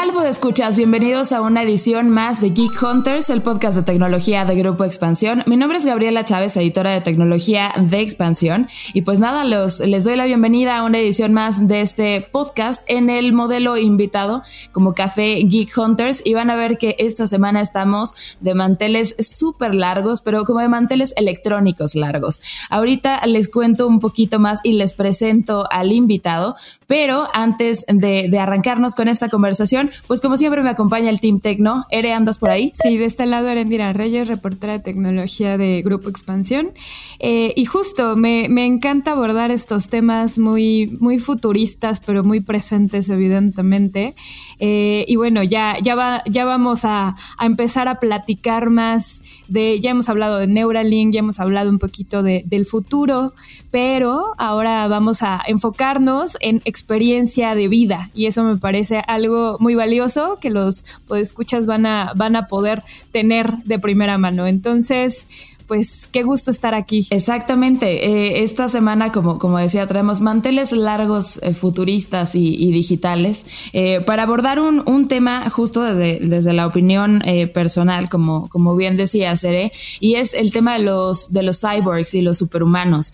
Tal, pues escuchas? Bienvenidos a una edición más de Geek Hunters, el podcast de tecnología de Grupo Expansión. Mi nombre es Gabriela Chávez, editora de tecnología de Expansión. Y pues nada, los, les doy la bienvenida a una edición más de este podcast en el modelo invitado como Café Geek Hunters. Y van a ver que esta semana estamos de manteles súper largos, pero como de manteles electrónicos largos. Ahorita les cuento un poquito más y les presento al invitado, pero antes de, arrancarnos con esta conversación, pues como siempre me acompaña el Team Tecno. Ere, ¿andas por ahí? Sí, de este lado Erendira Reyes, reportera de tecnología de Grupo Expansión. Eh, y justo, me, encanta abordar estos temas muy, muy futuristas, pero muy presentes evidentemente. Eh, y bueno, ya, ya, va, ya vamos a, empezar a platicar más de, ya hemos hablado de Neuralink, ya hemos hablado un poquito del futuro, pero ahora vamos a enfocarnos en experiencia de vida y eso me parece algo muy valioso que los escuchas van a, van a poder tener de primera mano. Entonces, pues qué gusto estar aquí. Exactamente. Eh, esta semana, como, como decía, traemos manteles largos eh, futuristas y, digitales eh, para abordar un, un, tema justo desde, desde la opinión personal, como, como bien decía Seré, y es el tema de los, de los cyborgs y los superhumanos.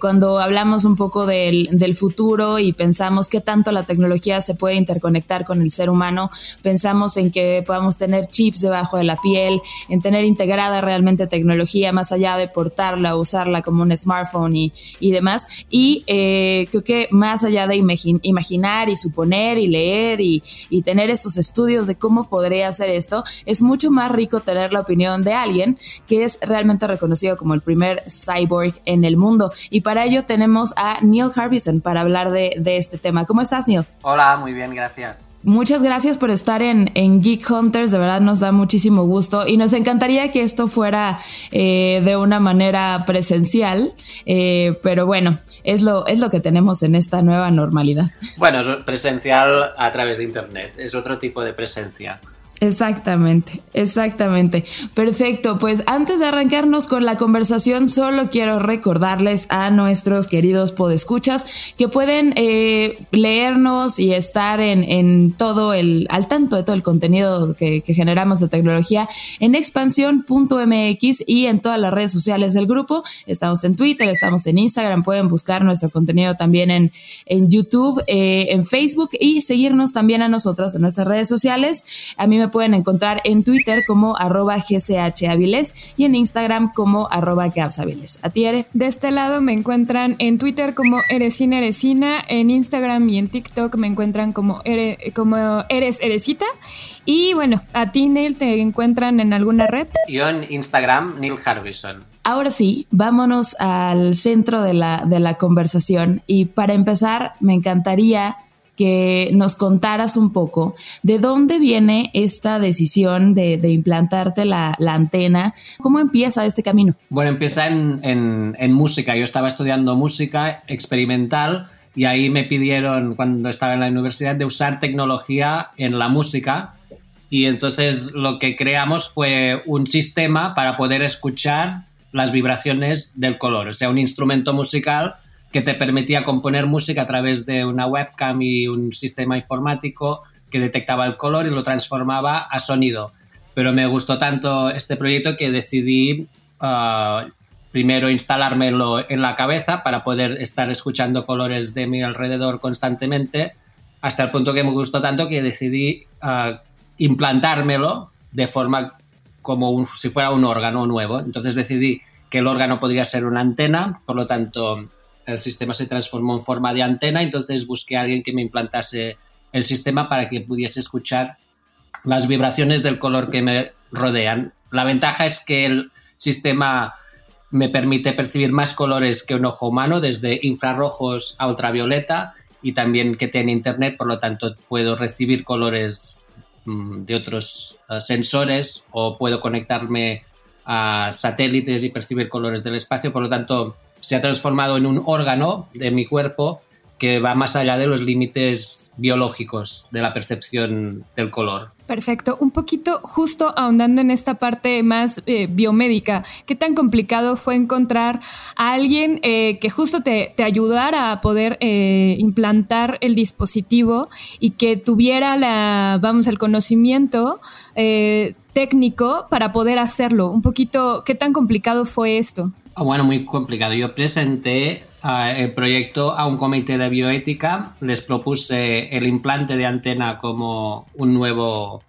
cuando hablamos un poco del, del futuro y pensamos qué tanto la tecnología se puede interconectar con el ser humano, pensamos en que podamos tener chips debajo de la piel, en tener integrada realmente tecnología más allá de portarla, usarla como un smartphone y, y demás. Y eh, creo que más allá de imaginar y suponer y leer y, y tener estos estudios de cómo podría hacer esto, es mucho más rico tener la opinión de alguien que es realmente reconocido como el primer cyborg en el mundo. Y para ello tenemos a Neil Harbison para hablar de, de este tema. ¿Cómo estás, Neil? Hola, muy bien, gracias. Muchas gracias por estar en, en, Geek Hunters, de verdad nos da muchísimo gusto y nos encantaría que esto fuera eh, de una manera presencial, eh, pero bueno, es lo, es lo que tenemos en esta nueva normalidad. Bueno, es presencial a través de Internet, es otro tipo de presencia. Exactamente, exactamente. Perfecto, pues antes de arrancarnos con la conversación, solo quiero recordarles a nuestros queridos podescuchas que pueden eh, leernos y estar en, en, todo el, al tanto de todo el contenido que, generamos de tecnología en expansión.mx y en todas las redes sociales del grupo. Estamos en Twitter, estamos en Instagram, pueden buscar nuestro contenido también en, en YouTube, eh, en Facebook y seguirnos también a nosotras en nuestras redes sociales. A mí me pueden encontrar en Twitter como arroba gchaviles y en Instagram como arroba gapsaviles. ¿A ti, De este lado me encuentran en Twitter como Eresina Eresina, en Instagram y en TikTok me encuentran como, como Eres Eresita. Y bueno, a ti, Neil, ¿te encuentran en alguna red? Yo en Instagram, Neil Harbison. Ahora sí, vámonos al centro de la, de la conversación y para empezar me encantaría que nos contaras un poco de dónde viene esta decisión de, implantarte la, antena. ¿Cómo empieza este camino? Bueno, empieza en, música. Yo estaba estudiando música experimental y ahí me pidieron, cuando estaba en la universidad, de usar tecnología en la música. Y entonces lo que creamos fue un sistema para poder escuchar las vibraciones del color, o sea, un instrumento musical que te permitía componer música a través de una webcam y un sistema informático que detectaba el color y lo transformaba a sonido. Pero me gustó tanto este proyecto que decidí uh, primero instalármelo en la cabeza para poder estar escuchando colores de mi alrededor constantemente, hasta el punto que me gustó tanto que decidí uh, implantármelo de forma como si fuera un órgano nuevo. Entonces decidí que el órgano podría ser una antena, por lo tanto el sistema se transformó en forma de antena, entonces busqué a alguien que me implantase el sistema para que pudiese escuchar las vibraciones del color que me rodean. La ventaja es que el sistema me permite percibir más colores que un ojo humano, desde infrarrojos a ultravioleta, y también que tiene internet, por lo tanto puedo recibir colores mm, de otros eh, sensores o puedo conectarme a satélites y percibir colores del espacio, por lo tanto se ha transformado en un órgano de mi cuerpo que va más allá de los límites biológicos de la percepción del color. Perfecto. Un poquito justo ahondando en esta parte más eh, biomédica, ¿qué tan complicado fue encontrar a alguien eh, que justo te, ayudara a poder eh, implantar el dispositivo y que tuviera la, vamos, el conocimiento técnico para poder hacerlo? Un poquito, ¿qué tan complicado fue esto? Ah, bueno, muy complicado. Yo presenté el proyecto a un comité de bioética, les propuse el implante de antena como un nuevo,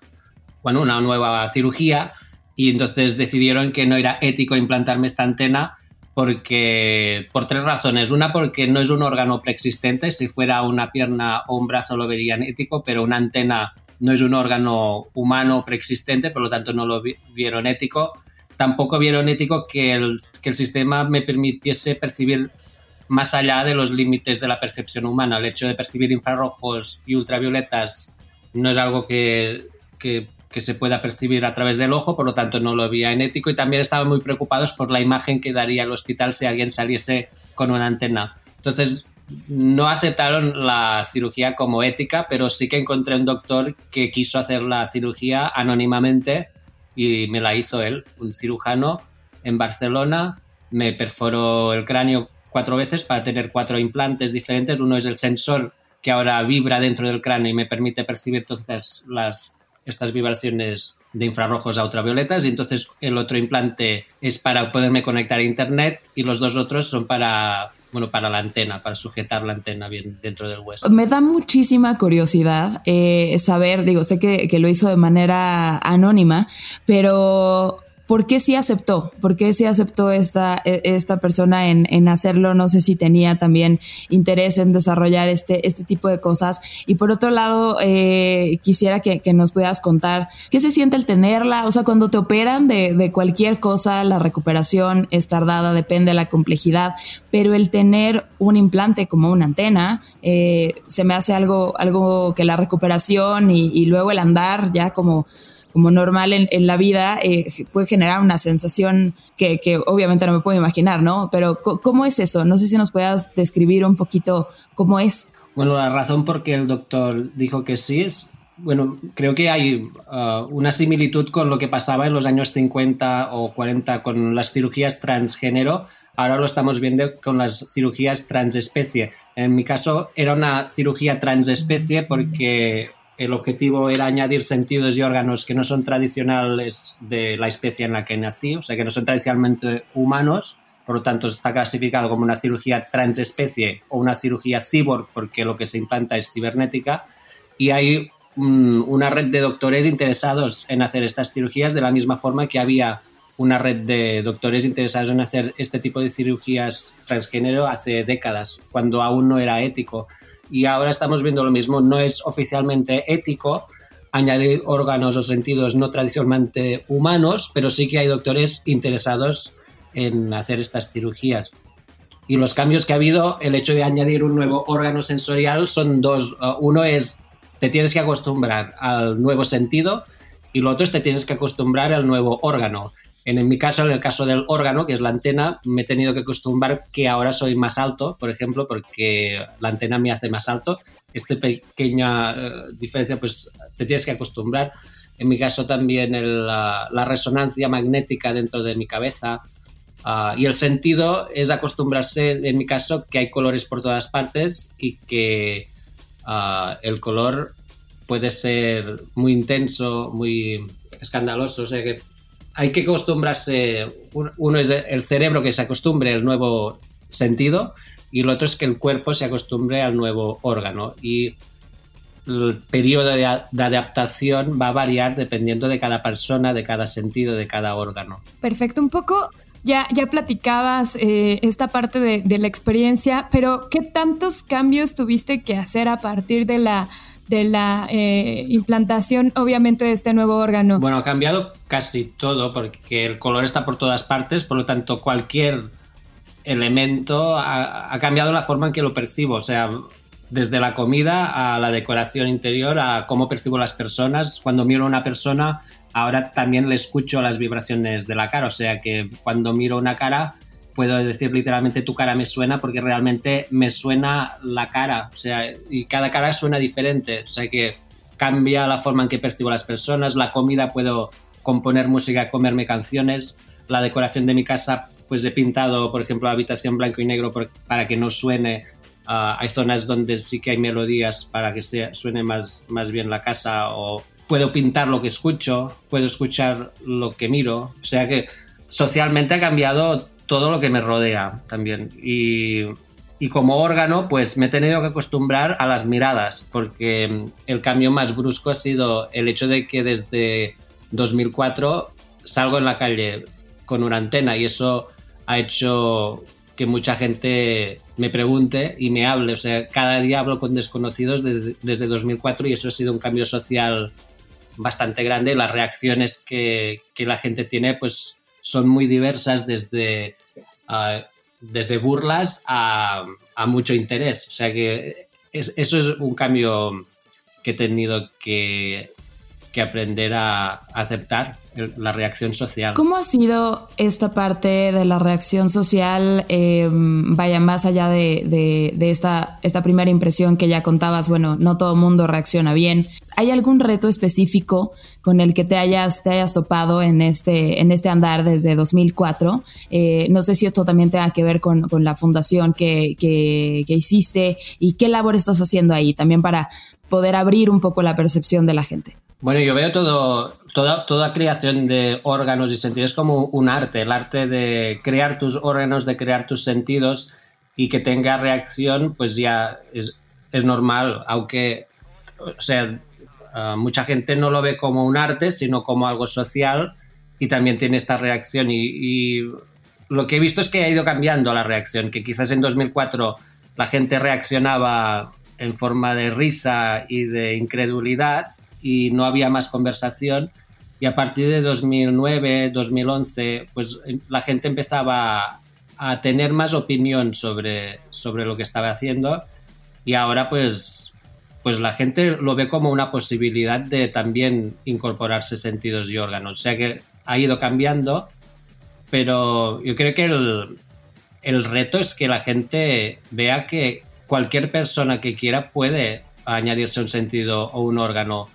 bueno, una nueva cirugía y entonces decidieron que no era ético implantarme esta antena porque por tres razones. Una porque no es un órgano preexistente, si fuera una pierna o un brazo lo verían ético, pero una antena no es un órgano humano preexistente, por lo tanto no lo vieron ético. Tampoco vieron ético que el, que el sistema me permitiese percibir más allá de los límites de la percepción humana. El hecho de percibir infrarrojos y ultravioletas no es algo que, que, se pueda percibir a través del ojo, por lo tanto no lo veía en ético y también estaban muy preocupados por la imagen que daría el hospital si alguien saliese con una antena. Entonces, no aceptaron la cirugía como ética, pero sí que encontré un doctor que quiso hacer la cirugía anónimamente y me la hizo él, un cirujano en Barcelona, me perforó el cráneo cuatro veces para tener cuatro implantes diferentes. Uno es el sensor que ahora vibra dentro del cráneo y me permite percibir todas las, estas vibraciones de infrarrojos a ultravioletas y entonces el otro implante es para poderme conectar a internet y los dos otros son para bueno para la antena para sujetar la antena bien dentro del hueso. Me da muchísima curiosidad eh, saber digo sé que, que lo hizo de manera anónima pero ¿Por qué sí aceptó? ¿Por qué sí aceptó esta, e, esta persona en, hacerlo? No sé si tenía también interés en desarrollar este, este tipo de cosas. Y por otro lado, eh, quisiera que, nos puedas contar qué se siente el tenerla. O sea, cuando te operan de, cualquier cosa, la recuperación es tardada, depende de la complejidad, pero el tener un implante como una antena, eh, se me hace algo, algo que la recuperación y luego el andar ya como como normal en, la vida, eh, puede generar una sensación que, obviamente no me puedo imaginar, ¿no? Pero ¿cómo es eso? No sé si nos puedas describir un poquito cómo es. Bueno, la razón por qué el doctor dijo que sí es, bueno, creo que hay uh, una similitud con lo que pasaba en los años 50 o 40 con las cirugías transgénero. Ahora lo estamos viendo con las cirugías transespecie. En mi caso era una cirugía transespecie porque el objetivo era añadir sentidos y órganos que no son tradicionales de la especie en la que nací, o sea, que no son tradicionalmente humanos, por lo tanto está clasificado como una cirugía transespecie o una cirugía cyborg porque lo que se implanta es cibernética. Y hay una red de doctores interesados en hacer estas cirugías de la misma forma que había una red de doctores interesados en hacer este tipo de cirugías transgénero hace décadas, cuando aún no era ético y ahora estamos viendo lo mismo. No es oficialmente ético añadir órganos o sentidos no tradicionalmente humanos, pero sí que hay doctores interesados en hacer estas cirugías. Y los cambios que ha habido, el hecho de añadir un nuevo órgano sensorial son dos. Uh, uno es, te tienes que acostumbrar al nuevo sentido y lo otro es, te tienes que acostumbrar al nuevo órgano. En mi caso, en el caso del órgano, que es la antena, me he tenido que acostumbrar que ahora soy más alto, por ejemplo, porque la antena me hace más alto. Esta pequeña eh, diferencia, pues te tienes que acostumbrar. En mi caso también la, resonancia magnética dentro de mi cabeza. Ah, y el sentido es acostumbrarse, en mi caso, que hay colores por todas partes y que ah, el color puede ser muy intenso, muy escandaloso. O sea que hay que acostumbrarse, uno es el cerebro que se acostumbre al nuevo sentido y el otro es que el cuerpo se acostumbre al nuevo órgano. Y el periodo de, adaptación va a variar dependiendo de cada persona, de cada sentido, de cada órgano. Perfecto, un poco ya, ya platicabas eh, esta parte de, la experiencia, pero ¿qué tantos cambios tuviste que hacer a partir de la de la eh, implantación, obviamente, de este nuevo órgano? Bueno, ha cambiado casi todo porque el color está por todas partes, por lo tanto, cualquier elemento ha, cambiado la forma en que lo percibo, o sea, desde la comida a la decoración interior, a cómo percibo las personas. Cuando miro a una persona, ahora también le escucho las vibraciones de la cara, o sea que cuando miro una cara puedo decir literalmente tu cara me suena porque realmente me suena la cara, o sea, y cada cara suena diferente, o sea que cambia la forma en que percibo a las personas, la comida puedo componer música, comerme canciones, la decoración de mi casa pues he pintado, por ejemplo, la habitación blanco y negro para que no suene. Ah, hay zonas donde sí que hay melodías para que se, suene más, más bien la casa o puedo pintar lo que escucho, puedo escuchar lo que miro. O sea que socialmente ha cambiado todo lo que me rodea también. Y, y como órgano, pues me he tenido que acostumbrar a las miradas, porque el cambio más brusco ha sido el hecho de que desde 2004 salgo en la calle con una antena y eso ha hecho que mucha gente me pregunte y me hable. O sea, cada día hablo con desconocidos desde, desde 2004 y eso ha sido un cambio social bastante grande. Las reacciones que, que la gente tiene pues son muy diversas desde, uh, desde burlas a, a, mucho interés. O sea que es, eso es un cambio que he tenido que, que aprender a aceptar la reacción social. ¿Cómo ha sido esta parte de la reacción social? Eh, vaya, más allá de, de, esta, esta primera impresión que ya contabas, bueno, no todo mundo reacciona bien. ¿Hay algún reto específico con el que te hayas, te hayas topado en este, en este andar desde 2004? Eh, no sé si esto también tenga que ver con, con la fundación que, que hiciste y qué labor estás haciendo ahí también para poder abrir un poco la percepción de la gente. Bueno, yo veo todo, toda, toda creación de órganos y sentidos como un arte, el arte de crear tus órganos, de crear tus sentidos y que tenga reacción, pues ya es, es normal, aunque, o sea, uh, mucha gente no lo ve como un arte, sino como algo social y también tiene esta reacción y, y lo que he visto es que ha ido cambiando la reacción, que quizás en 2004 la gente reaccionaba en forma de risa y de incredulidad y no había más conversación. Y a partir de 2009, 2011, pues la gente empezaba a tener más opinión sobre, sobre lo que estaba haciendo y ahora pues, pues la gente lo ve como una posibilidad de también incorporarse sentidos y órganos. O sea que ha ido cambiando, pero yo creo que el, el reto es que la gente vea que cualquier persona que quiera puede añadirse un sentido o un órgano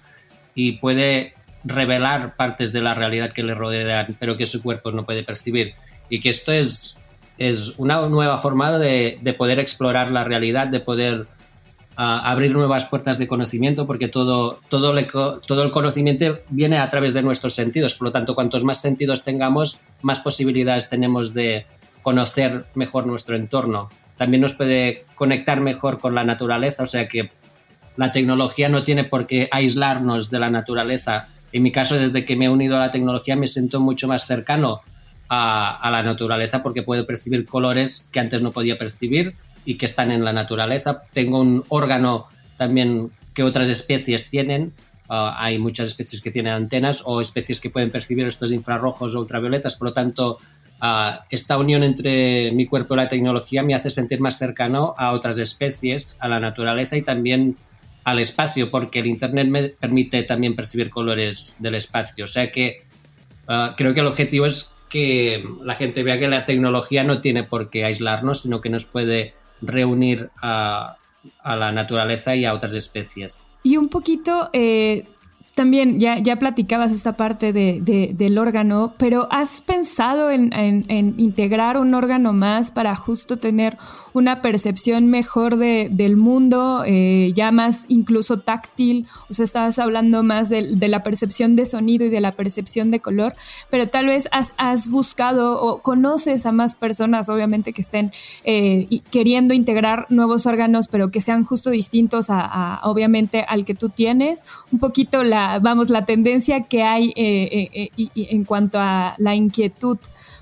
y puede revelar partes de la realidad que le rodean, pero que su cuerpo no puede percibir. Y que esto es, es una nueva forma de, de poder explorar la realidad, de poder uh, abrir nuevas puertas de conocimiento, porque todo, todo, todo el conocimiento viene a través de nuestros sentidos. Por lo tanto, cuantos más sentidos tengamos, más posibilidades tenemos de conocer mejor nuestro entorno. También nos puede conectar mejor con la naturaleza, o sea que la tecnología no tiene por qué aislarnos de la naturaleza. En mi caso, desde que me he unido a la tecnología, me siento mucho más cercano a, la naturaleza porque puedo percibir colores que antes no podía percibir y que están en la naturaleza. Tengo un órgano también que otras especies tienen. Uh, hay muchas especies que tienen antenas o especies que pueden percibir estos infrarrojos o ultravioletas. Por lo tanto, uh, esta unión entre mi cuerpo y la tecnología me hace sentir más cercano a otras especies, a la naturaleza y también al espacio, porque el Internet me permite también percibir colores del espacio. O sea que uh, creo que el objetivo es que la gente vea que la tecnología no tiene por qué aislarnos, sino que nos puede reunir a, a la naturaleza y a otras especies. Y un poquito, eh, también ya, ya platicabas esta parte de, de, del órgano, pero ¿has pensado en, en, integrar un órgano más para justo tener una percepción mejor de, del mundo, eh, ya más incluso táctil? O sea, estabas hablando más de, la percepción de sonido y de la percepción de color, pero tal vez has, has buscado o conoces a más personas, obviamente, que estén eh, queriendo integrar nuevos órganos, pero que sean justo distintos a obviamente, al que tú tienes. Un poquito la vamos, la tendencia que hay eh, eh, eh, en cuanto a la inquietud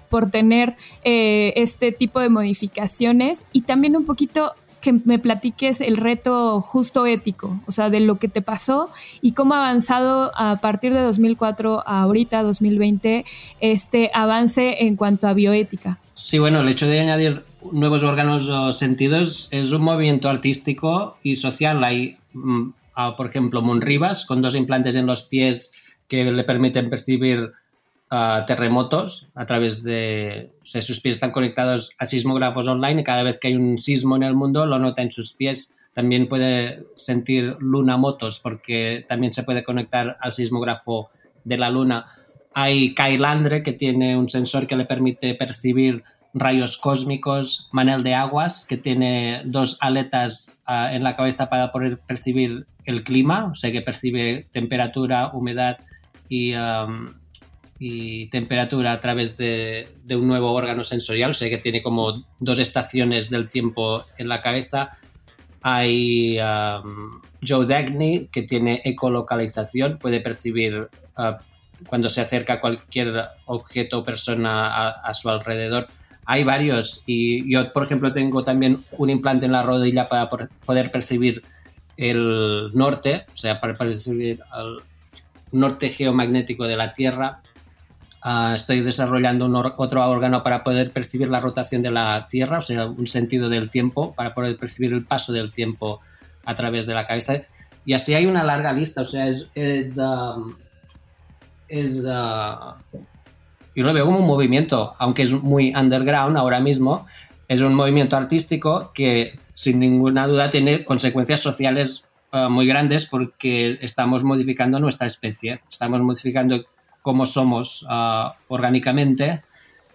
por tener este tipo de modificaciones y también un poquito que me platiques el reto justo ético, o sea, de lo que te pasó y cómo ha avanzado a partir de 2004 a ahorita, 2020, este avance en cuanto a bioética. Sí, bueno, el hecho de añadir nuevos órganos o sentidos es un movimiento artístico y social. Hay mm, a, por ejemplo, Monribas, con dos implantes en los pies que le permiten percibir ah, terremotos a través de... O sea, sus pies están conectados a sismógrafos online y cada vez que hay un sismo en el mundo lo nota en sus pies. También puede sentir lunamotos porque también se puede conectar al sismógrafo de la luna. Hay Kailandre que tiene un sensor que le permite percibir rayos cósmicos, Manel de Aguas, que tiene dos aletas ah, en la cabeza para poder percibir el clima, o sea que percibe temperatura, humedad y, temperatura a través de, un nuevo órgano sensorial, o sea que tiene como dos estaciones del tiempo en la cabeza. Hay Joe Dagny, que tiene ecolocalización, puede percibir ah, cuando se acerca cualquier objeto o persona a su alrededor hay varios y yo, por ejemplo, tengo también un implante en la rodilla para poder percibir el norte, o sea, para percibir el norte geomagnético de la Tierra. Ah, estoy desarrollando otro órgano para poder percibir la rotación de la Tierra, o sea, un sentido del tiempo, para poder percibir el paso del tiempo a través de la cabeza. Y así hay una larga lista, o sea, es... es, um, uh, yo lo veo como un movimiento, aunque es muy underground ahora mismo, es un movimiento artístico que sin ninguna duda tiene consecuencias sociales uh, muy grandes porque estamos modificando nuestra especie, estamos modificando cómo somos uh, orgánicamente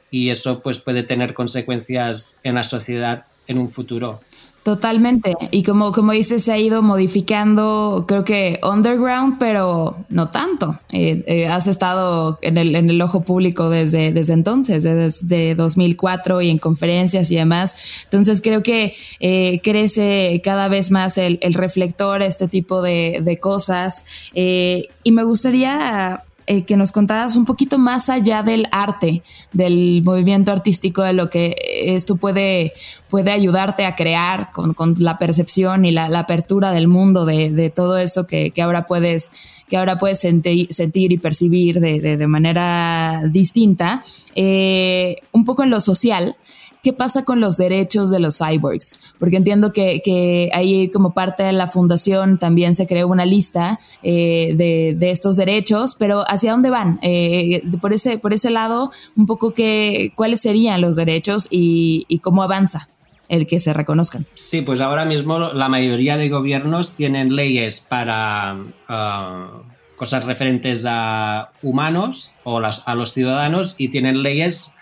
y eso pues puede tener consecuencias en la sociedad en un futuro. Totalmente. Y como, como dices, se ha ido modificando, creo que underground, pero no tanto. Eh, eh, has estado en el, en el ojo público desde, desde entonces, desde 2004 y en conferencias y demás. Entonces creo que eh, crece cada vez más el, el reflector, este tipo de, de cosas. y me gustaría eh, que nos contaras un poquito más allá del arte, del movimiento artístico, de lo que esto puede, puede ayudarte a crear con, la percepción y la, apertura del mundo de, todo esto que, ahora puedes, que ahora puedes sentir y percibir de, manera distinta. Eh, un poco en lo social, ¿qué pasa con los derechos de los cyborgs? Porque entiendo que, que ahí como parte de la fundación también se creó una lista eh, de, estos derechos, pero ¿hacia dónde van? Eh, por, ese, por ese lado, un poco que, cuáles serían los derechos y, cómo avanza el que se reconozcan. Sí, pues ahora mismo la mayoría de gobiernos tienen leyes para uh, cosas referentes a humanos o a los ciudadanos y tienen leyes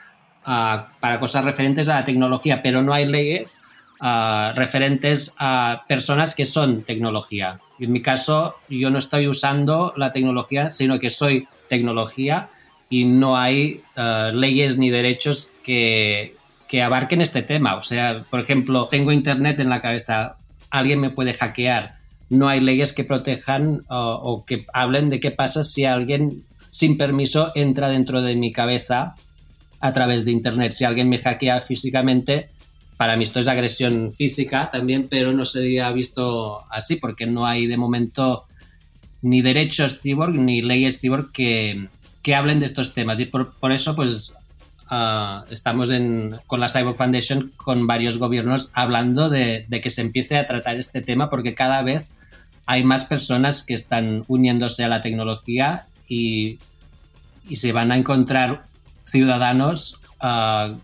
para cosas referentes a la tecnología, pero no hay leyes referentes a personas que son tecnología. En mi caso, yo no estoy usando la tecnología, sino que soy tecnología y no hay leyes ni derechos que, que abarquen este tema. O sea, por ejemplo, tengo internet en la cabeza, alguien me puede hackear. No hay leyes que protejan o que hablen de qué pasa si alguien sin permiso entra dentro de mi cabeza a través de Internet. Si alguien me hackea físicamente, para mí esto es agresión física también, pero no sería visto así porque no hay de momento ni derechos cyborg ni leyes cyborg que, que hablen de estos temas. Y por, eso, pues, uh, estamos con la Cyborg Foundation con varios gobiernos hablando de, de, que se empiece a tratar este tema porque cada vez hay más personas que están uniéndose a la tecnología y, y se van a encontrar ciudadanos uh,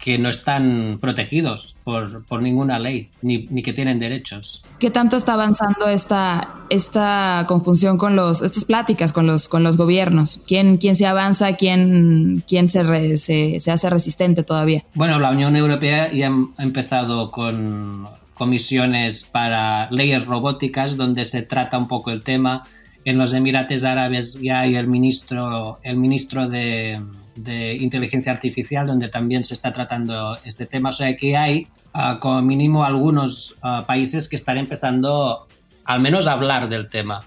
que no están protegidos por, por ninguna ley, ni, ni, que tienen derechos. ¿Qué tanto está avanzando esta, esta conjunción con los, estas pláticas con los, con los gobiernos? ¿Quién, quién se avanza? ¿Quién, quién se, se, se, hace resistente todavía? Bueno, la Unión Europea ya ha empezado con comisiones para leyes robóticas donde se trata un poco el tema. En los Emirates Árabes ya hay el ministro, el ministro de, de inteligencia artificial donde también se está tratando este tema. O sea que hay ah, como mínimo algunos ah, países que están empezando al menos a hablar del tema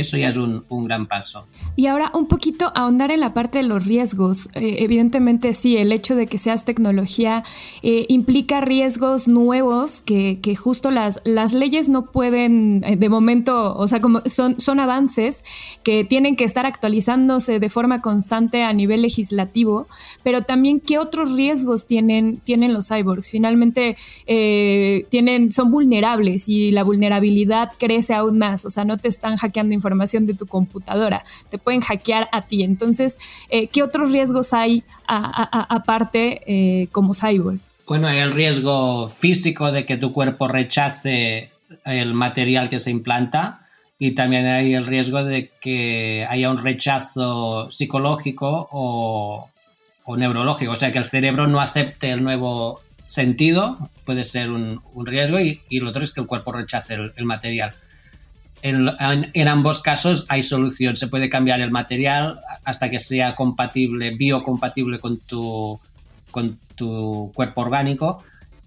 que eso ya es un, gran paso. Y ahora un poquito ahondar en la parte de los riesgos. Eh, evidentemente sí, el hecho de que seas tecnología eh, implica riesgos nuevos que, justo las, las leyes no pueden, eh, de momento, o sea, como son, son avances que tienen que estar actualizándose de forma constante a nivel legislativo, pero también qué otros riesgos tienen, tienen los cyborgs. Finalmente tienen, son vulnerables y la vulnerabilidad crece aún más, o sea, no te están hackeando información información de tu computadora, te pueden hackear a ti. Entonces, eh, ¿qué otros riesgos hay aparte eh, como cyber? Bueno, hay el riesgo físico de que tu cuerpo rechace el material que se implanta y también hay el riesgo de que haya un rechazo psicológico o, neurológico, o sea, que el cerebro no acepte el nuevo sentido, puede ser un, riesgo, y, lo otro es que el cuerpo rechace el, material. En, en, ambos casos hay solución, se puede cambiar el material hasta que sea compatible, biocompatible con tu, con tu cuerpo orgánico,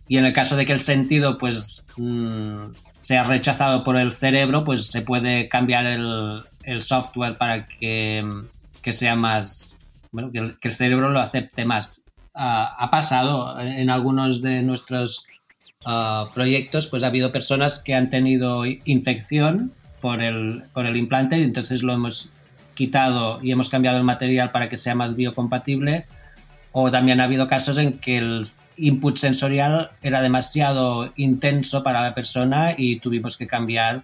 y en el caso de que el sentido pues mm, sea rechazado por el cerebro, pues se puede cambiar el, software para que, sea más, bueno, que el, cerebro lo acepte más. Ha pasado en algunos de nuestros ah, proyectos, pues ha habido personas que han tenido infección por el, por el implante y entonces lo hemos quitado y hemos cambiado el material para que sea más biocompatible. O también ha habido casos en que el input sensorial era demasiado intenso para la persona y tuvimos que cambiar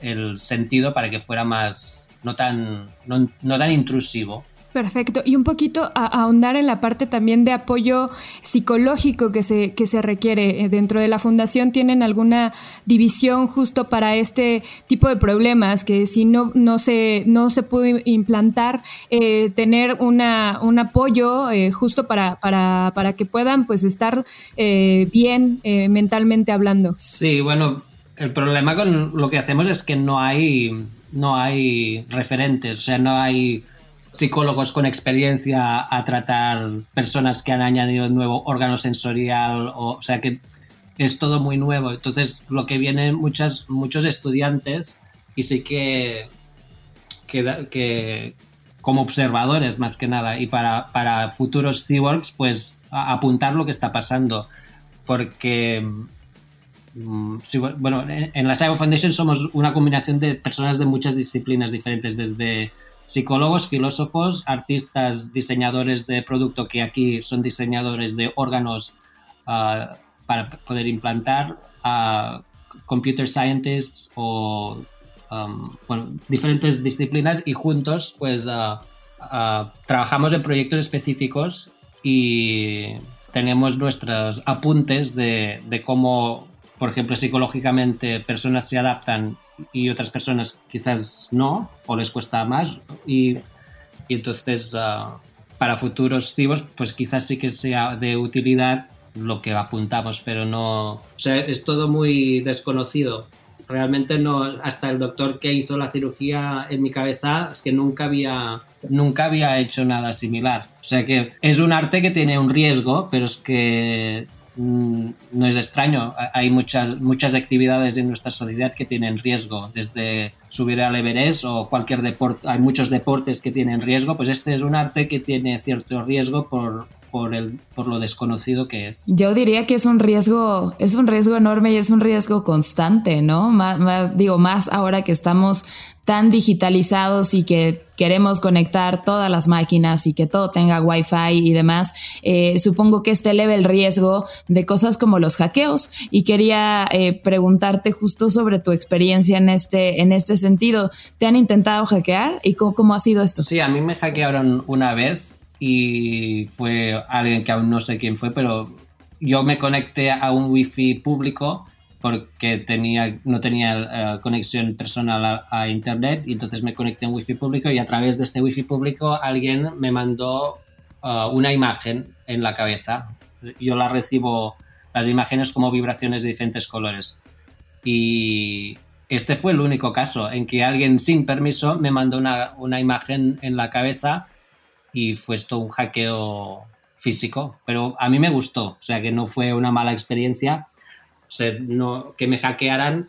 el sentido para que fuera más, no tan, no, tan intrusivo. Perfecto. Y un poquito a, ahondar en la parte también de apoyo psicológico que se, que se requiere. Eh, dentro de la fundación tienen alguna división justo para este tipo de problemas, que si no, no, se, no se puede implantar, eh, tener una, un apoyo eh, justo para, para, para, que puedan pues estar bien mentalmente hablando. Sí, bueno, el problema con lo que hacemos es que no hay, no hay referentes, o sea, no hay psicólogos con experiencia a tratar personas que han añadido nuevo órgano sensorial, o, sea que es todo muy nuevo. Entonces, lo que vienen muchas, muchos estudiantes y sí que, que, como observadores más que nada y para, para futuros cyborgs, pues apuntar lo que está pasando. Porque, mm, bueno, en la Cyber Foundation somos una combinación de personas de muchas disciplinas diferentes, desde psicólogos, filósofos, artistas, diseñadores de producto que aquí son diseñadores de órganos ah, para poder implantar, a computer scientists o um, diferentes disciplinas y juntos pues ah, trabajamos en proyectos específicos y tenemos nuestros apuntes de cómo, por ejemplo, psicológicamente personas se adaptan y otras personas quizás no, o les cuesta más. Y, entonces, ah, para futuros cibos, pues quizás sí que sea de utilidad lo que apuntamos, pero no. O sea, es todo muy desconocido. Realmente no, hasta el doctor que hizo la cirugía en mi cabeza, es que nunca había, nunca había hecho nada similar. O sea que es un arte que tiene un riesgo, pero es que no es extraño. Hay muchas, muchas actividades en nuestra sociedad que tienen riesgo, desde subir al Everest o cualquier deporte. Hay muchos deportes que tienen riesgo, pues este es un arte que tiene cierto riesgo por, por, el, por lo desconocido que es. Yo diría que es un riesgo, es un riesgo enorme y es un riesgo constante, ¿no? Más, digo, más ahora que estamos tan digitalizados y que queremos conectar todas las máquinas y que todo tenga wifi y demás, eh, supongo que este eleva el riesgo de cosas como los hackeos. Y quería eh, preguntarte justo sobre tu experiencia en este, en este sentido. ¿Te han intentado hackear y cómo, cómo ha sido esto? Sí, a mí me hackearon una vez y fue alguien que aún no sé quién fue, pero yo me conecté a un wifi público porque tenía, no tenía eh, conexión personal a, internet y entonces me conecté a un wifi público y a través de este wifi público alguien me mandó eh, una imagen en la cabeza. Yo la recibo, las imágenes como vibraciones de diferentes colores. Y este fue el único caso en que alguien sin permiso me mandó una, una imagen en la cabeza y fue esto un hackeo físico, pero a mí me gustó, o sea que no fue una mala experiencia, o sea, no, que me hackearan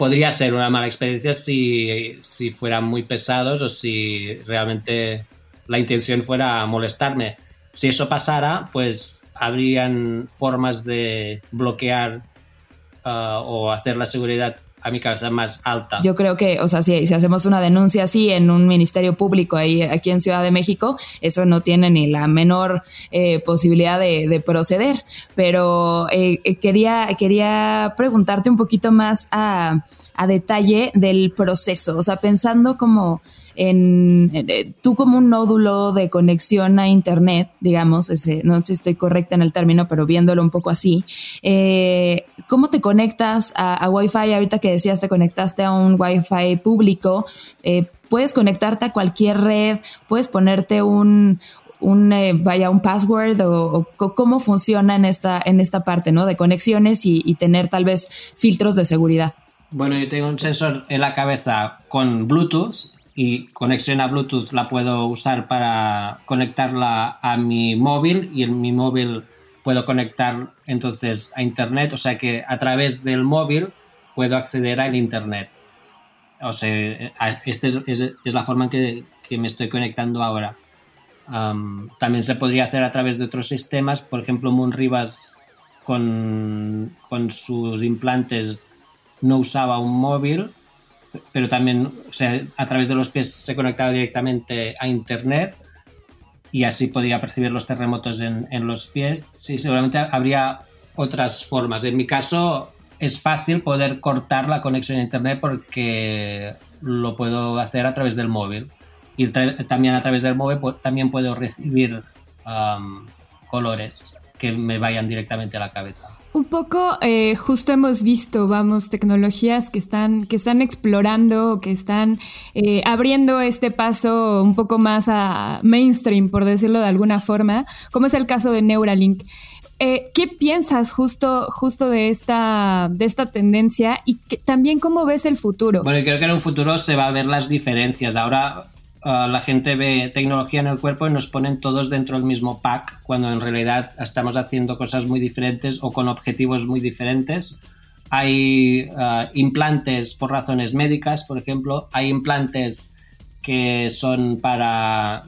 podría ser una mala experiencia si, si fueran muy pesados o si realmente la intención fuera molestarme. Si eso pasara, pues habrían formas de bloquear ah, o hacer la seguridad a mi cabeza más alta. Yo creo que, o sea, si, hacemos una denuncia así en un ministerio público ahí aquí en Ciudad de México, eso no tiene ni la menor eh, posibilidad de, proceder. Pero eh, eh, quería, quería preguntarte un poquito más a, a detalle del proceso, o sea, pensando como en, eh, tú como un nódulo de conexión a Internet, digamos, ese, no sé si estoy correcta en el término, pero viéndolo un poco así, eh, ¿cómo te conectas a, Wi-Fi? Ahorita que decías, te conectaste a un Wi-Fi público, eh, puedes conectarte a cualquier red, puedes ponerte un, vaya un password o, cómo funciona en esta en esta parte no de conexiones y, tener tal vez filtros de seguridad bueno yo tengo un sensor en la cabeza con Bluetooth y conexión a Bluetooth la puedo usar para conectarla a mi móvil y en mi móvil puedo conectar entonces a Internet, o sea que a través del móvil puedo acceder al Internet. O sea, esta es, la forma en que, me estoy conectando ahora. también se podría hacer a través de otros sistemas, por ejemplo, Moon Rivas con, con sus implantes no usaba un móvil pero también, o sea, a través de los pies se conectaba directamente a Internet y así podía percibir los terremotos en, los pies. Sí, seguramente habría otras formas. En mi caso, es fácil poder cortar la conexión a Internet porque lo puedo hacer a través del móvil. Y también a través del móvil también puedo recibir colores que me vayan directamente a la cabeza. Un poco, eh, justo hemos visto, vamos, tecnologías que están, que están explorando, que están eh, abriendo este paso un poco más a mainstream, por decirlo de alguna forma, como es el caso de Neuralink. Eh, ¿Qué piensas justo, justo de, esta, de esta tendencia y también cómo ves el futuro? Bueno, creo que en un futuro se va a ver las diferencias. Ahora Ah, la gente ve tecnología en el cuerpo y nos ponen todos dentro del mismo pack, cuando en realidad estamos haciendo cosas muy diferentes o con objetivos muy diferentes. Hay ah, implantes por razones médicas, por ejemplo. Hay implantes que son para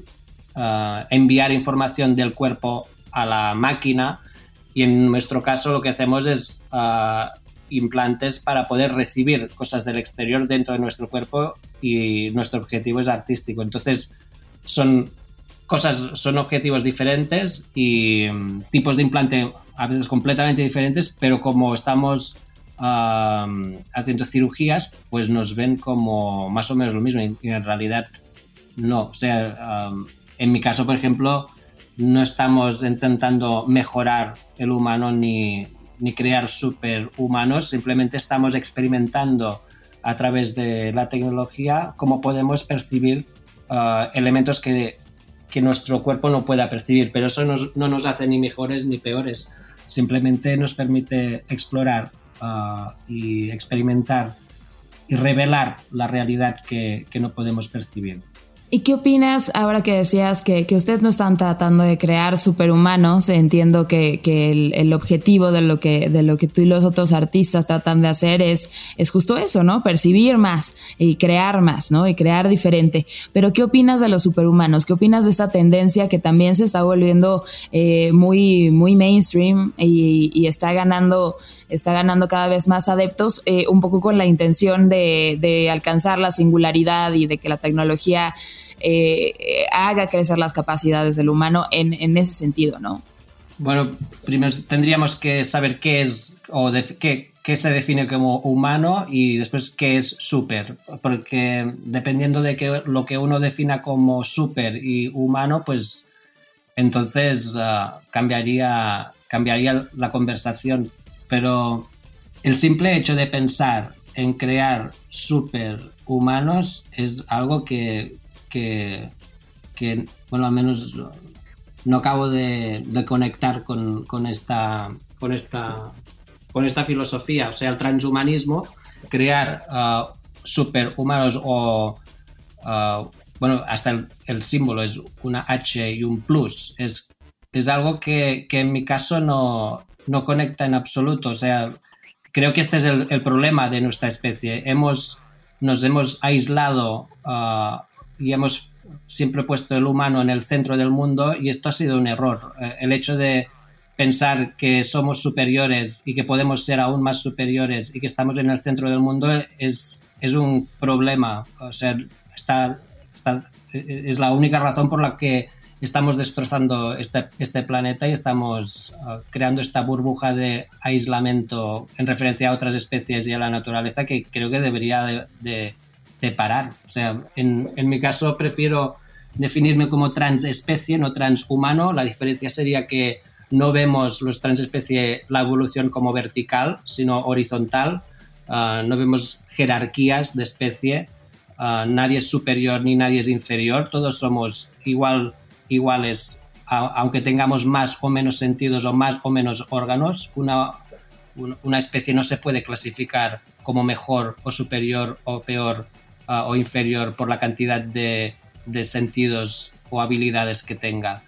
ah, enviar información del cuerpo a la máquina y en nuestro caso lo que hacemos es implantes para poder recibir cosas del exterior dentro de nuestro cuerpo y nuestro objetivo es artístico. Entonces, son cosas, son objetivos diferentes y mm, tipos de implante a veces completamente diferentes, pero como estamos haciendo cirugías, pues nos ven como más o menos lo mismo y, en realidad no. O sea, en mi caso, por ejemplo, no estamos intentando mejorar el humano ni, ni crear superhumanos, simplemente estamos experimentando a través de la tecnología cómo podemos percibir uh, elementos que, que, nuestro cuerpo no pueda percibir, pero eso no nos hace ni mejores ni peores, simplemente nos permite explorar uh, y experimentar y revelar la realidad que, que no podemos percibir. ¿Y qué opinas ahora que decías que, que, ustedes no están tratando de crear superhumanos? Entiendo que, que el, objetivo de lo que, de lo que tú y los otros artistas tratan de hacer es, es justo eso, ¿no? Percibir más y crear más, ¿no? Y crear diferente. Pero ¿qué opinas de los superhumanos? ¿Qué opinas de esta tendencia que también se está volviendo eh, muy, muy mainstream y, y está ganando está ganando cada vez más adeptos, eh, un poco con la intención de, de, alcanzar la singularidad y de que la tecnología eh, haga crecer las capacidades del humano en, en, ese sentido, ¿no? Bueno, primero tendríamos que saber qué es o qué, qué, se define como humano y después qué es súper, porque dependiendo de que, lo que uno defina como súper y humano, pues entonces uh, cambiaría, cambiaría la conversación pero el simple hecho de pensar en crear superhumanos es algo que, que, bueno, al menos no acabo de, conectar con, esta, con, esta, con esta filosofía. O sea, el transhumanismo, crear uh, superhumanos o, uh, bueno, hasta el, símbolo es una H y un plus, es, es algo que, que en mi caso no, no conecta en absoluto. O sea, creo que este es el, problema de nuestra especie. Hemos, nos hemos aislado ah, y hemos siempre puesto el humano en el centro del mundo y esto ha sido un error. Eh, el hecho de pensar que somos superiores y que podemos ser aún más superiores y que estamos en el centro del mundo es, es un problema. O sea, está, está, es la única razón por la que estamos destrozando este, este planeta y estamos uh, creando esta burbuja de aislamiento en referencia a otras especies y a la naturaleza que creo que debería de, de, de parar. O sea, en, en, mi caso prefiero definirme como transespecie, no transhumano. La diferencia sería que no vemos los transespecie la evolución como vertical, sino horizontal. Uh, no vemos jerarquías de especie. Uh, nadie es superior ni nadie es inferior. Todos somos igual iguales, aunque tengamos más o menos sentidos o más o menos órganos, una, una especie no se puede clasificar como mejor o superior o peor uh, o inferior por la cantidad de, de, sentidos o habilidades que tenga.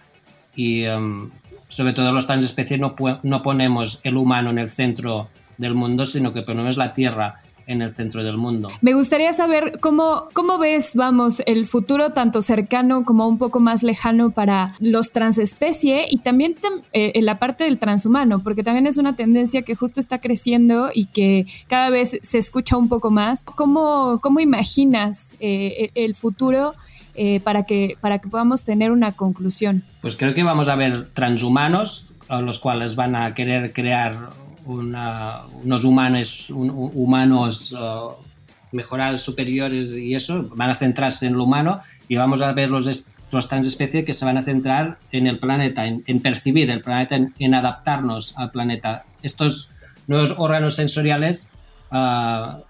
Y um, sobre todo los transespecies no, no ponemos el humano en el centro del mundo, sino que ponemos la Tierra en el centro del mundo. Me gustaría saber cómo, cómo ves, vamos, el futuro tanto cercano como un poco más lejano para los transespecie y también eh, en la parte del transhumano, porque también es una tendencia que justo está creciendo y que cada vez se escucha un poco más. ¿Cómo, cómo imaginas eh, el futuro? Eh, para, que, para que podamos tener una conclusión. Pues creo que vamos a ver transhumanos, los cuales van a querer crear unos humanos, humanos uh, mejorados, superiores y eso, van a centrarse en lo humano y vamos a ver los, los transespecies que se van a centrar en el planeta, en, percibir el planeta, en, adaptarnos al planeta. Estos nuevos órganos sensoriales uh,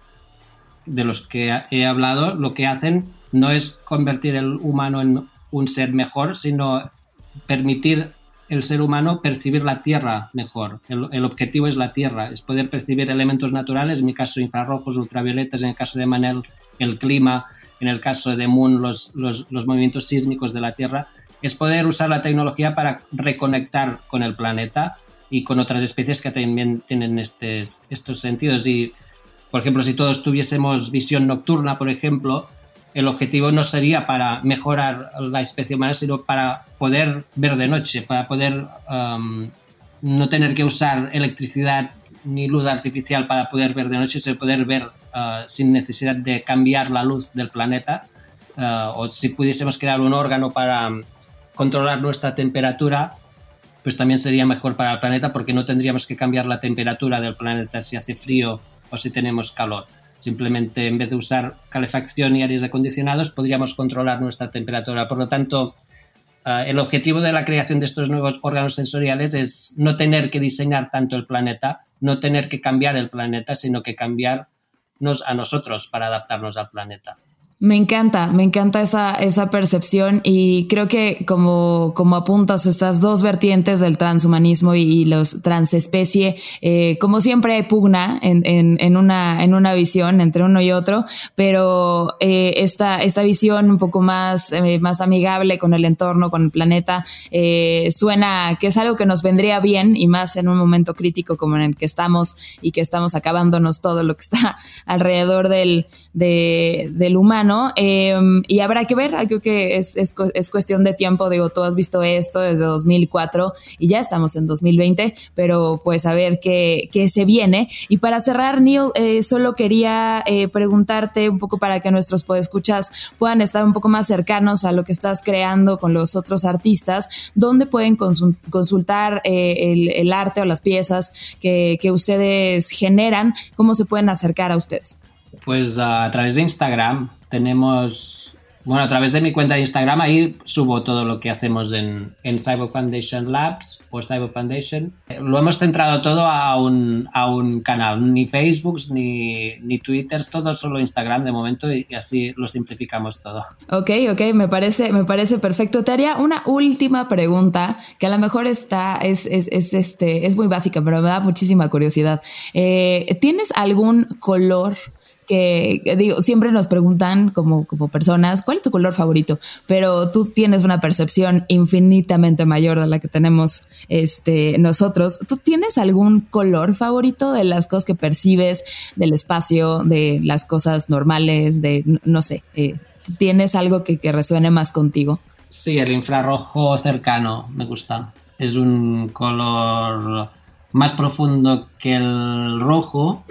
de los que he hablado, lo que hacen no es convertir el humano en un ser mejor, sino permitir el ser humano percibir la Tierra mejor. El, el, objetivo es la Tierra, es poder percibir elementos naturales, en mi caso infrarrojos, ultravioletas, en el caso de Manel el clima, en el caso de Moon los, los, los movimientos sísmicos de la Tierra, es poder usar la tecnología para reconectar con el planeta y con otras especies que también tienen estos, estos sentidos. Y, por ejemplo, si todos tuviésemos visión nocturna, por ejemplo, el objetivo no sería para mejorar la especie humana, sino para poder ver de noche, para poder um, no tener que usar electricidad ni luz artificial para poder ver de noche, sino poder ver uh, sin necesidad de cambiar la luz del planeta. Uh, o si pudiésemos crear un órgano para controlar nuestra temperatura, pues también sería mejor para el planeta porque no tendríamos que cambiar la temperatura del planeta si hace frío o si tenemos calor. Simplemente en vez de usar calefacción y aires acondicionados, podríamos controlar nuestra temperatura. Por lo tanto, uh, el objetivo de la creación de estos nuevos órganos sensoriales es no tener que diseñar tanto el planeta, no tener que cambiar el planeta, sino que cambiarnos a nosotros para adaptarnos al planeta. Me encanta, me encanta esa, esa percepción y creo que como, como apuntas estas dos vertientes del transhumanismo y, los transespecie, eh, como siempre hay pugna en, en, una, en una visión entre uno y otro, pero eh, esta, esta visión un poco más, eh, más amigable con el entorno, con el planeta, suena que es algo que nos vendría bien y más en un momento crítico como en el que estamos y que estamos acabándonos todo lo que está alrededor del, de, del humano Eh, y habrá que ver, creo que es, es, es, cuestión de tiempo, digo, tú has visto esto desde 2004 y ya estamos en 2020, pero pues a ver qué, qué se viene. Y para cerrar, Neil, eh, solo quería eh, preguntarte un poco para que nuestros podescuchas puedan estar un poco más cercanos a lo que estás creando con los otros artistas, ¿dónde pueden consultar eh, el, el, arte o las piezas que, que ustedes generan? ¿Cómo se pueden acercar a ustedes? Pues a través de Instagram tenemos, bueno, a través de mi cuenta de Instagram, ahí subo todo lo que hacemos en, en Cyber Foundation Labs o Cyber Foundation. Lo hemos centrado todo a un, a un canal, ni Facebook, ni, ni Twitter, todo solo Instagram de momento y, así lo simplificamos todo. Ok, ok, me parece, me parece perfecto. Te haría una última pregunta que a lo mejor está, es, es, es este, es muy básica, pero me da muchísima curiosidad. Eh, ¿Tienes algún color? Que digo, siempre nos preguntan como, como personas, ¿cuál es tu color favorito? Pero tú tienes una percepción infinitamente mayor de la que tenemos este, nosotros. ¿Tú tienes algún color favorito de las cosas que percibes del espacio, de las cosas normales, de, no sé, eh, ¿tienes algo que, que resuene más contigo? Sí, el infrarrojo cercano me gusta. Es un color más profundo que el rojo,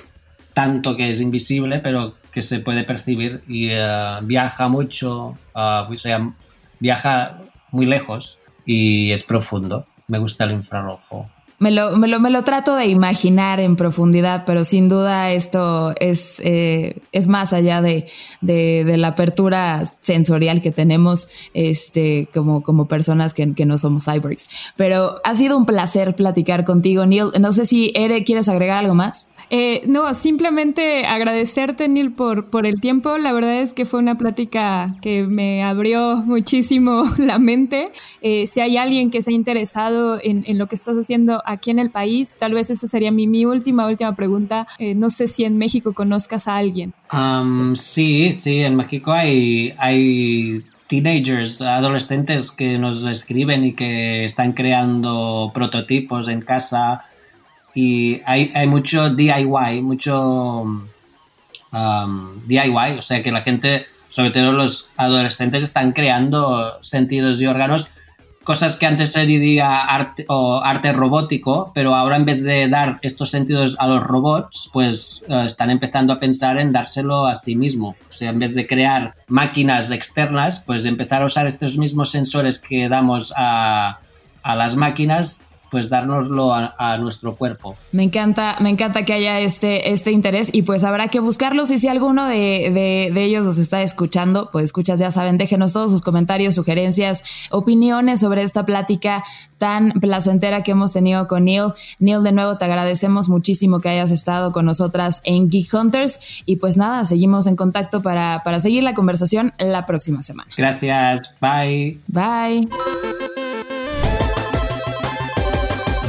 tanto que es invisible, pero que se puede percibir y uh, viaja mucho, uh, o sea, viaja muy lejos y es profundo. Me gusta el infrarrojo. Me lo, me, lo, me lo, trato de imaginar en profundidad, pero sin duda esto es, eh, es más allá de, de, de, la apertura sensorial que tenemos este, como, como personas que, que, no somos cyborgs. Pero ha sido un placer platicar contigo, Neil. No sé si Ere, ¿quieres agregar algo más? Eh, no, simplemente agradecerte, Neil, por, por el tiempo. La verdad es que fue una plática que me abrió muchísimo la mente. Eh, si hay alguien que se ha interesado en, en, lo que estás haciendo aquí en el país, tal vez esa sería mi, mi última, última pregunta. Eh, no sé si en México conozcas a alguien. Um, sí, sí, en México hay, hay teenagers, adolescentes que nos escriben y que están creando prototipos en casa y hay, hay mucho DIY, mucho um, DIY, o sea que la gente, sobre todo los adolescentes, están creando sentidos y órganos, cosas que antes sería arte, o arte robótico, pero ahora en vez de dar estos sentidos a los robots, pues uh, están empezando a pensar en dárselo a sí mismo. O sea, en vez de crear máquinas externas, pues empezar a usar estos mismos sensores que damos a, a las máquinas pues dárnoslo a, a, nuestro cuerpo. Me encanta, me encanta que haya este, este interés y pues habrá que buscarlos y si alguno de, de, de ellos los está escuchando, pues escuchas, ya saben, déjenos todos sus comentarios, sugerencias, opiniones sobre esta plática tan placentera que hemos tenido con Neil. Neil, de nuevo te agradecemos muchísimo que hayas estado con nosotras en Geek Hunters y pues nada, seguimos en contacto para, para seguir la conversación la próxima semana. Gracias, bye. Bye.